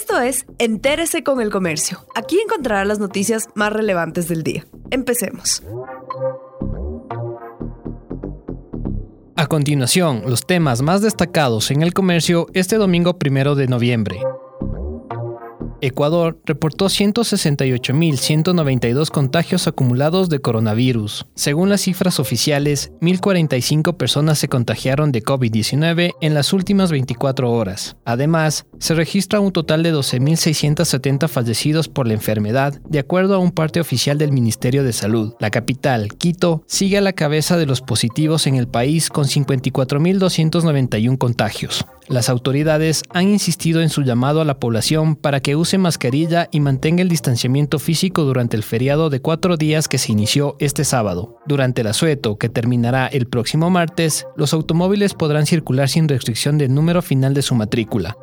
Esto es Entérese con el Comercio. Aquí encontrará las noticias más relevantes del día. Empecemos. A continuación, los temas más destacados en el comercio este domingo primero de noviembre. Ecuador reportó 168.192 contagios acumulados de coronavirus. Según las cifras oficiales, 1.045 personas se contagiaron de COVID-19 en las últimas 24 horas. Además, se registra un total de 12.670 fallecidos por la enfermedad, de acuerdo a un parte oficial del Ministerio de Salud. La capital, Quito, sigue a la cabeza de los positivos en el país con 54.291 contagios. Las autoridades han insistido en su llamado a la población para que use mascarilla y mantenga el distanciamiento físico durante el feriado de cuatro días que se inició este sábado. Durante el asueto, que terminará el próximo martes, los automóviles podrán circular sin restricción del número final de su matrícula.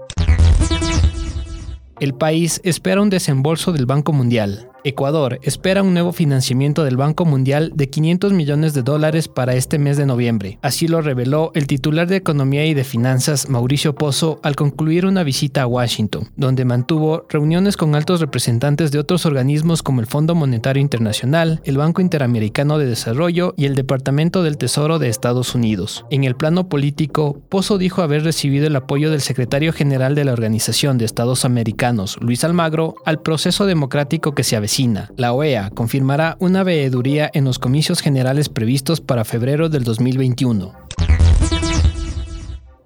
El país espera un desembolso del Banco Mundial. Ecuador espera un nuevo financiamiento del Banco Mundial de 500 millones de dólares para este mes de noviembre. Así lo reveló el titular de Economía y de Finanzas, Mauricio Pozo, al concluir una visita a Washington, donde mantuvo reuniones con altos representantes de otros organismos como el Fondo Monetario Internacional, el Banco Interamericano de Desarrollo y el Departamento del Tesoro de Estados Unidos. En el plano político, Pozo dijo haber recibido el apoyo del secretario general de la Organización de Estados Americanos, Luis Almagro, al proceso democrático que se avecina la OEA confirmará una veeduría en los comicios generales previstos para febrero del 2021.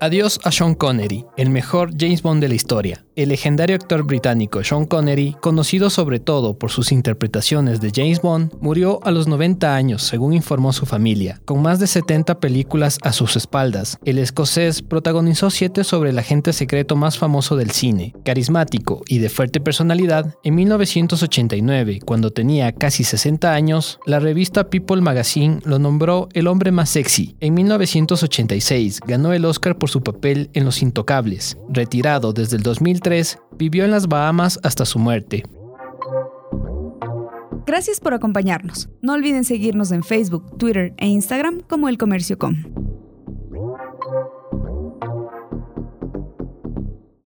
Adiós a Sean Connery, el mejor James Bond de la historia. El legendario actor británico Sean Connery, conocido sobre todo por sus interpretaciones de James Bond, murió a los 90 años, según informó su familia. Con más de 70 películas a sus espaldas, el escocés protagonizó siete sobre el agente secreto más famoso del cine. Carismático y de fuerte personalidad, en 1989, cuando tenía casi 60 años, la revista People Magazine lo nombró el hombre más sexy. En 1986 ganó el Oscar su papel en Los Intocables. Retirado desde el 2003, vivió en las Bahamas hasta su muerte. Gracias por acompañarnos. No olviden seguirnos en Facebook, Twitter e Instagram como El Comercio Com.